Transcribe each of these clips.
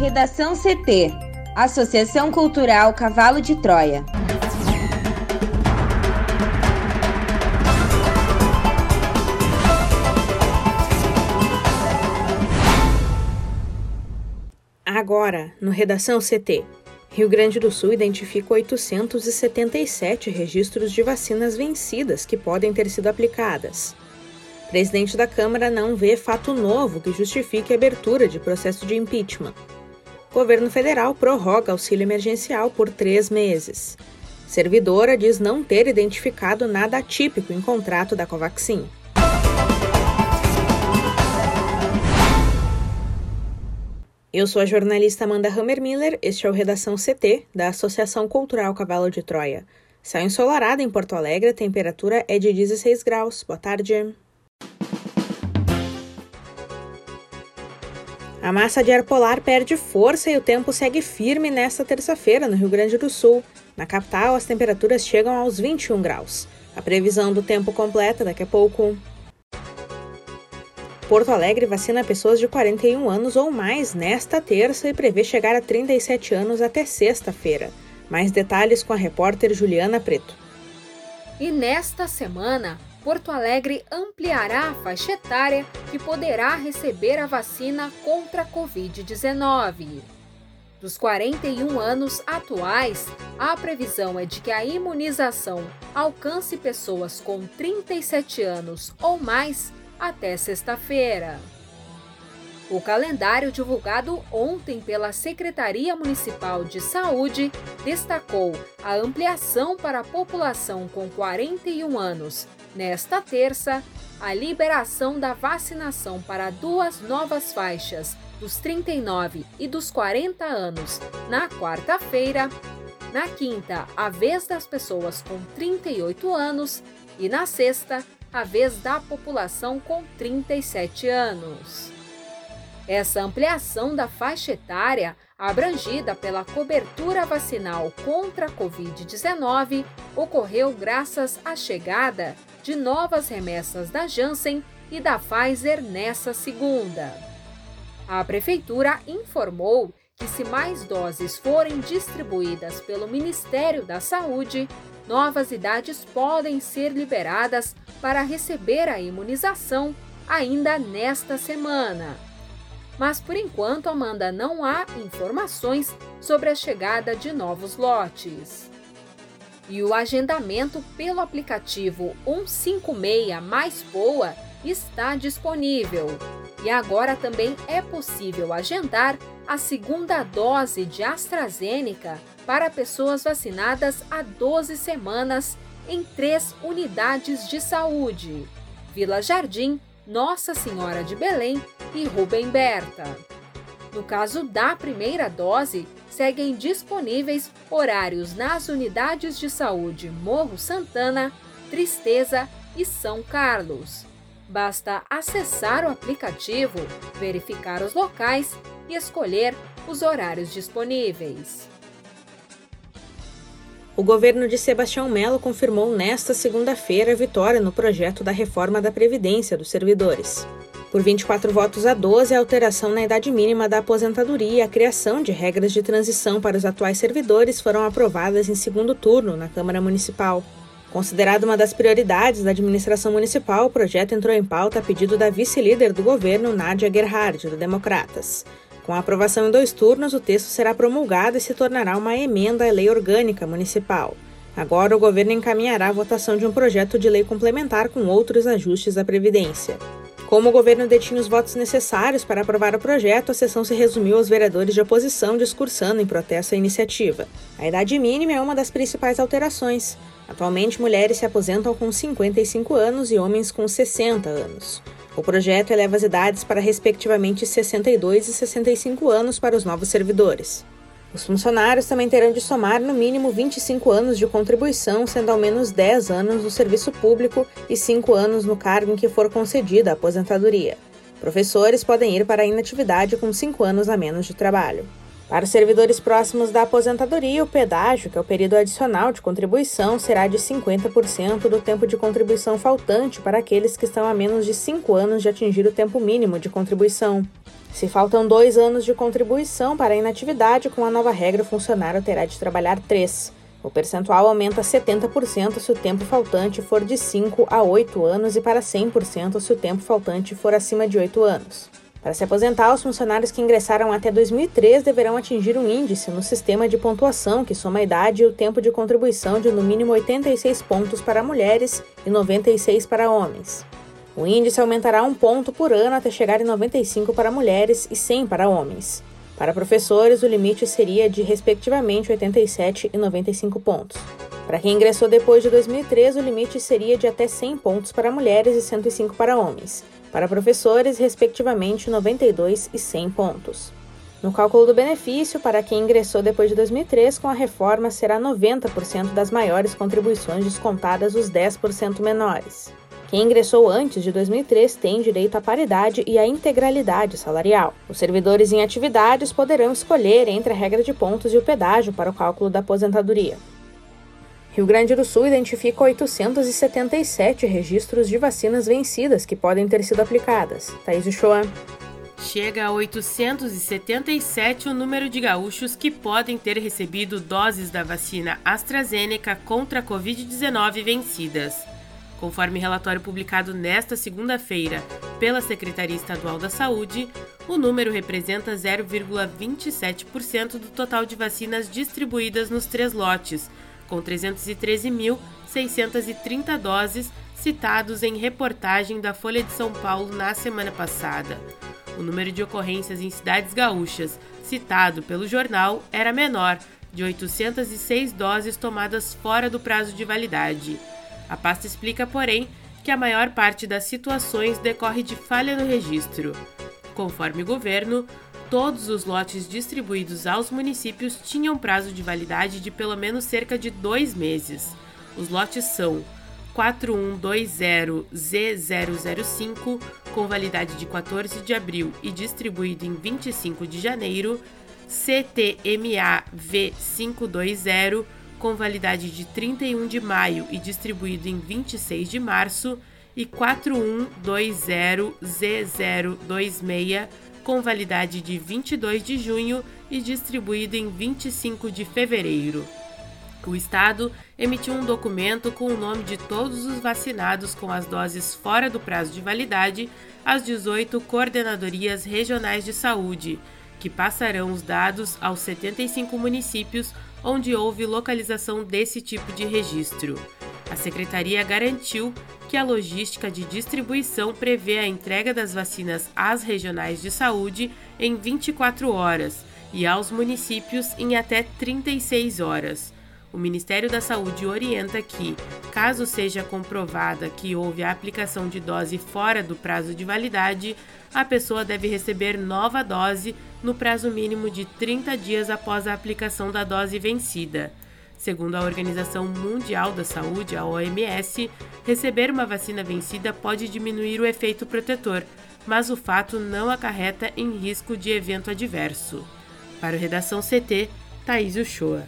Redação CT Associação Cultural Cavalo de Troia. Agora, no Redação CT. Rio Grande do Sul identifica 877 registros de vacinas vencidas que podem ter sido aplicadas. Presidente da Câmara não vê fato novo que justifique a abertura de processo de impeachment. Governo federal prorroga auxílio emergencial por três meses. Servidora diz não ter identificado nada atípico em contrato da Covaxin. Eu sou a jornalista Amanda Hammermiller, este é o Redação CT, da Associação Cultural Cavalo de Troia. Céu ensolarado em Porto Alegre, a temperatura é de 16 graus. Boa tarde. A massa de ar polar perde força e o tempo segue firme nesta terça-feira no Rio Grande do Sul. Na capital, as temperaturas chegam aos 21 graus. A previsão do tempo completa daqui a pouco. Porto Alegre vacina pessoas de 41 anos ou mais nesta terça e prevê chegar a 37 anos até sexta-feira. Mais detalhes com a repórter Juliana Preto. E nesta semana, Porto Alegre ampliará a faixa etária que poderá receber a vacina contra a Covid-19. Dos 41 anos atuais, a previsão é de que a imunização alcance pessoas com 37 anos ou mais até sexta-feira. O calendário divulgado ontem pela Secretaria Municipal de Saúde destacou a ampliação para a população com 41 anos Nesta terça, a liberação da vacinação para duas novas faixas, dos 39 e dos 40 anos, na quarta-feira. Na quinta, a vez das pessoas com 38 anos. E na sexta, a vez da população com 37 anos. Essa ampliação da faixa etária, abrangida pela cobertura vacinal contra a Covid-19, ocorreu graças à chegada de novas remessas da Janssen e da Pfizer nessa segunda. A Prefeitura informou que, se mais doses forem distribuídas pelo Ministério da Saúde, novas idades podem ser liberadas para receber a imunização ainda nesta semana. Mas por enquanto, Amanda, não há informações sobre a chegada de novos lotes. E o agendamento pelo aplicativo 156 Mais Boa está disponível. E agora também é possível agendar a segunda dose de AstraZeneca para pessoas vacinadas há 12 semanas em três unidades de saúde: Vila Jardim, Nossa Senhora de Belém e Rubem Berta. No caso da primeira dose, seguem disponíveis horários nas unidades de saúde Morro Santana, Tristeza e São Carlos. Basta acessar o aplicativo, verificar os locais e escolher os horários disponíveis. O governo de Sebastião Melo confirmou nesta segunda-feira a vitória no projeto da reforma da Previdência dos servidores. Por 24 votos a 12, a alteração na idade mínima da aposentadoria e a criação de regras de transição para os atuais servidores foram aprovadas em segundo turno na Câmara Municipal. Considerado uma das prioridades da administração municipal, o projeto entrou em pauta a pedido da vice-líder do governo, Nádia Gerhard, do Democratas. Com a aprovação em dois turnos, o texto será promulgado e se tornará uma emenda à lei orgânica municipal. Agora, o governo encaminhará a votação de um projeto de lei complementar com outros ajustes à Previdência. Como o governo detinha os votos necessários para aprovar o projeto, a sessão se resumiu aos vereadores de oposição discursando em protesto à iniciativa. A idade mínima é uma das principais alterações. Atualmente, mulheres se aposentam com 55 anos e homens com 60 anos. O projeto eleva as idades para, respectivamente, 62 e 65 anos para os novos servidores. Os funcionários também terão de somar no mínimo 25 anos de contribuição, sendo ao menos 10 anos no serviço público e 5 anos no cargo em que for concedida a aposentadoria. Professores podem ir para a inatividade com 5 anos a menos de trabalho. Para os servidores próximos da aposentadoria, o pedágio, que é o período adicional de contribuição, será de 50% do tempo de contribuição faltante para aqueles que estão a menos de 5 anos de atingir o tempo mínimo de contribuição. Se faltam dois anos de contribuição para a inatividade, com a nova regra, o funcionário terá de trabalhar três. O percentual aumenta a 70% se o tempo faltante for de 5 a 8 anos e para 100% se o tempo faltante for acima de 8 anos. Para se aposentar, os funcionários que ingressaram até 2003 deverão atingir um índice no sistema de pontuação que soma a idade e o tempo de contribuição de no mínimo 86 pontos para mulheres e 96 para homens. O índice aumentará um ponto por ano até chegar em 95 para mulheres e 100 para homens. Para professores, o limite seria de, respectivamente, 87 e 95 pontos. Para quem ingressou depois de 2003, o limite seria de até 100 pontos para mulheres e 105 para homens. Para professores, respectivamente, 92 e 100 pontos. No cálculo do benefício, para quem ingressou depois de 2003, com a reforma será 90% das maiores contribuições descontadas os 10% menores. Quem ingressou antes de 2003 tem direito à paridade e à integralidade salarial. Os servidores em atividades poderão escolher entre a regra de pontos e o pedágio para o cálculo da aposentadoria. Rio Grande do Sul identifica 877 registros de vacinas vencidas que podem ter sido aplicadas. Thaís Uchoa. Chega a 877 o número de gaúchos que podem ter recebido doses da vacina AstraZeneca contra a Covid-19 vencidas. Conforme relatório publicado nesta segunda-feira pela Secretaria Estadual da Saúde, o número representa 0,27% do total de vacinas distribuídas nos três lotes com 313.630 doses citados em reportagem da Folha de São Paulo na semana passada. O número de ocorrências em cidades gaúchas citado pelo jornal era menor, de 806 doses tomadas fora do prazo de validade. A pasta explica, porém, que a maior parte das situações decorre de falha no registro. Conforme o governo, todos os lotes distribuídos aos municípios tinham prazo de validade de pelo menos cerca de dois meses. Os lotes são 4120Z005, com validade de 14 de abril e distribuído em 25 de janeiro, CTMA V520, com validade de 31 de maio e distribuído em 26 de março, e 4120Z026, com validade de 22 de junho e distribuído em 25 de fevereiro. O Estado emitiu um documento com o nome de todos os vacinados com as doses fora do prazo de validade às 18 coordenadorias regionais de saúde, que passarão os dados aos 75 municípios onde houve localização desse tipo de registro. A secretaria garantiu que a logística de distribuição prevê a entrega das vacinas às regionais de saúde em 24 horas e aos municípios em até 36 horas. O Ministério da Saúde orienta que, caso seja comprovada que houve a aplicação de dose fora do prazo de validade, a pessoa deve receber nova dose no prazo mínimo de 30 dias após a aplicação da dose vencida. Segundo a Organização Mundial da Saúde, a OMS, receber uma vacina vencida pode diminuir o efeito protetor, mas o fato não acarreta em risco de evento adverso. Para o Redação CT, Thaís Uchoa.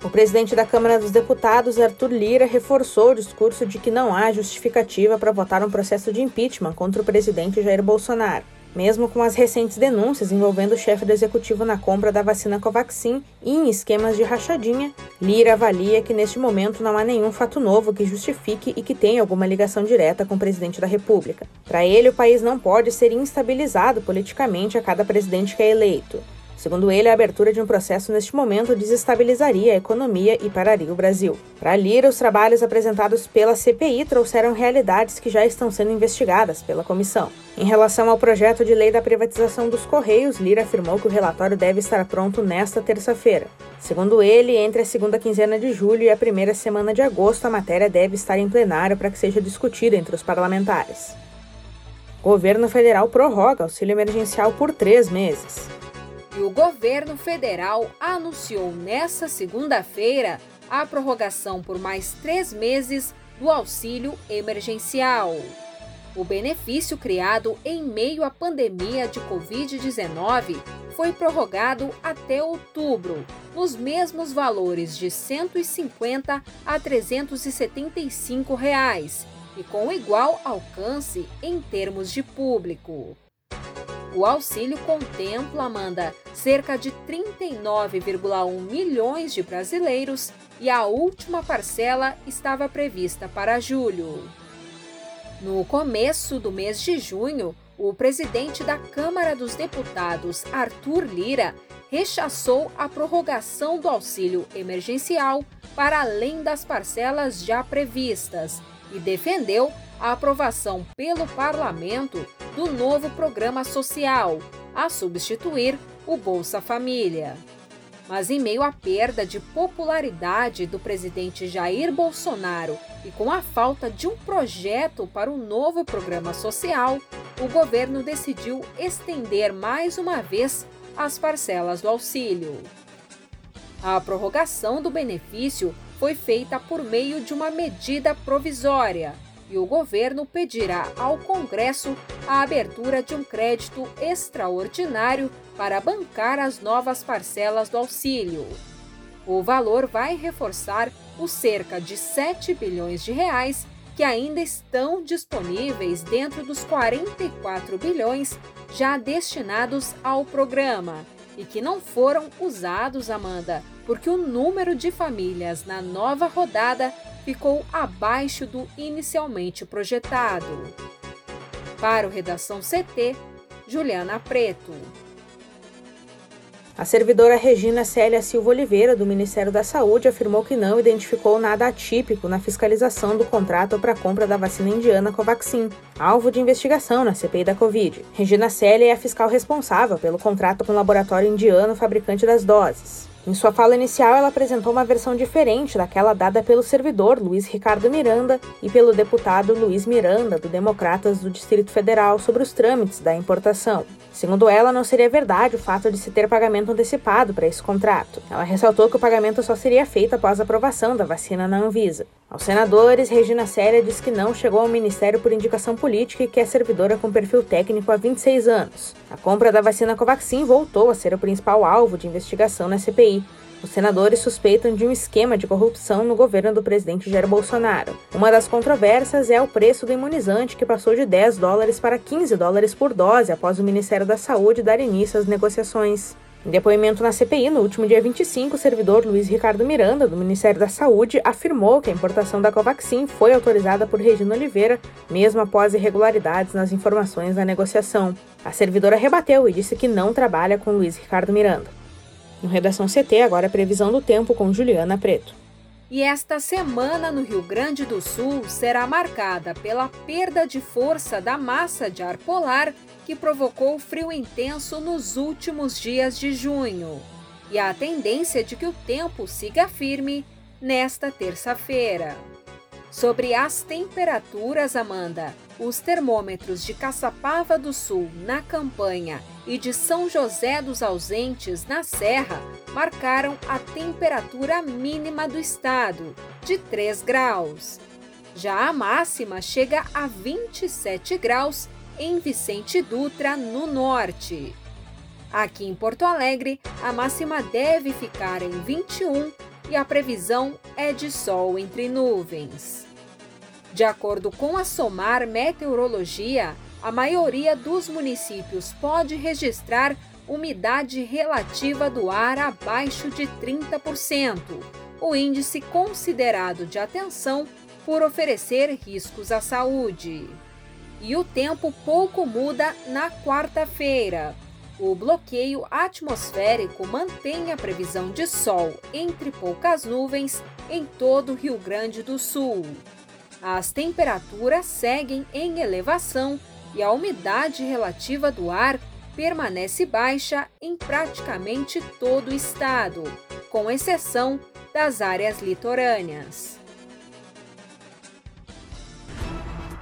O presidente da Câmara dos Deputados, Arthur Lira, reforçou o discurso de que não há justificativa para votar um processo de impeachment contra o presidente Jair Bolsonaro. Mesmo com as recentes denúncias envolvendo o chefe do executivo na compra da vacina Covaxin e em esquemas de rachadinha, Lira avalia que neste momento não há nenhum fato novo que justifique e que tenha alguma ligação direta com o presidente da República. Para ele, o país não pode ser instabilizado politicamente a cada presidente que é eleito. Segundo ele, a abertura de um processo neste momento desestabilizaria a economia e pararia o Brasil. Para Lira, os trabalhos apresentados pela CPI trouxeram realidades que já estão sendo investigadas pela comissão. Em relação ao projeto de lei da privatização dos Correios, Lira afirmou que o relatório deve estar pronto nesta terça-feira. Segundo ele, entre a segunda quinzena de julho e a primeira semana de agosto, a matéria deve estar em plenário para que seja discutida entre os parlamentares. O governo federal prorroga auxílio emergencial por três meses. E o governo federal anunciou nesta segunda-feira a prorrogação por mais três meses do auxílio emergencial. O benefício criado em meio à pandemia de Covid-19 foi prorrogado até outubro, nos mesmos valores de R$ 150 a 375 reais, e com igual alcance em termos de público. O auxílio contempla, Amanda, cerca de 39,1 milhões de brasileiros e a última parcela estava prevista para julho. No começo do mês de junho, o presidente da Câmara dos Deputados, Arthur Lira, rechaçou a prorrogação do auxílio emergencial para além das parcelas já previstas e defendeu a aprovação pelo parlamento do novo programa social, a substituir o Bolsa Família. Mas em meio à perda de popularidade do presidente Jair Bolsonaro e com a falta de um projeto para o novo programa social, o governo decidiu estender mais uma vez as parcelas do auxílio. A prorrogação do benefício foi feita por meio de uma medida provisória e o governo pedirá ao Congresso a abertura de um crédito extraordinário para bancar as novas parcelas do auxílio. O valor vai reforçar os cerca de 7 bilhões de reais que ainda estão disponíveis dentro dos 44 bilhões já destinados ao programa e que não foram usados, Amanda, porque o número de famílias na nova rodada ficou abaixo do inicialmente projetado. Para o Redação CT, Juliana Preto. A servidora Regina Célia Silva Oliveira, do Ministério da Saúde, afirmou que não identificou nada atípico na fiscalização do contrato para a compra da vacina indiana Covaxin, alvo de investigação na CPI da Covid. Regina Célia é a fiscal responsável pelo contrato com o laboratório indiano fabricante das doses. Em sua fala inicial, ela apresentou uma versão diferente daquela dada pelo servidor Luiz Ricardo Miranda e pelo deputado Luiz Miranda, do Democratas do Distrito Federal, sobre os trâmites da importação. Segundo ela, não seria verdade o fato de se ter pagamento antecipado para esse contrato. Ela ressaltou que o pagamento só seria feito após a aprovação da vacina na Anvisa. Aos senadores, Regina Célia diz que não chegou ao Ministério por indicação política e que é servidora com perfil técnico há 26 anos. A compra da vacina Covaxin voltou a ser o principal alvo de investigação na CPI. Os senadores suspeitam de um esquema de corrupção no governo do presidente Jair Bolsonaro. Uma das controvérsias é o preço do imunizante, que passou de 10 dólares para 15 dólares por dose após o Ministério da Saúde dar início às negociações. Em depoimento na CPI, no último dia 25, o servidor Luiz Ricardo Miranda, do Ministério da Saúde, afirmou que a importação da Covaxin foi autorizada por Regina Oliveira, mesmo após irregularidades nas informações da negociação. A servidora rebateu e disse que não trabalha com Luiz Ricardo Miranda. No Redação CT, agora a previsão do tempo com Juliana Preto. E esta semana no Rio Grande do Sul será marcada pela perda de força da massa de ar polar que provocou frio intenso nos últimos dias de junho. E a tendência de que o tempo siga firme nesta terça-feira. Sobre as temperaturas, Amanda, os termômetros de Caçapava do Sul, na campanha, e de São José dos Ausentes, na Serra, marcaram a temperatura mínima do estado, de 3 graus. Já a máxima chega a 27 graus em Vicente Dutra, no norte. Aqui em Porto Alegre, a máxima deve ficar em 21 e a previsão é de sol entre nuvens. De acordo com a SOMAR Meteorologia, a maioria dos municípios pode registrar umidade relativa do ar abaixo de 30%, o índice considerado de atenção por oferecer riscos à saúde. E o tempo pouco muda na quarta-feira. O bloqueio atmosférico mantém a previsão de sol entre poucas nuvens em todo o Rio Grande do Sul. As temperaturas seguem em elevação e a umidade relativa do ar permanece baixa em praticamente todo o estado, com exceção das áreas litorâneas.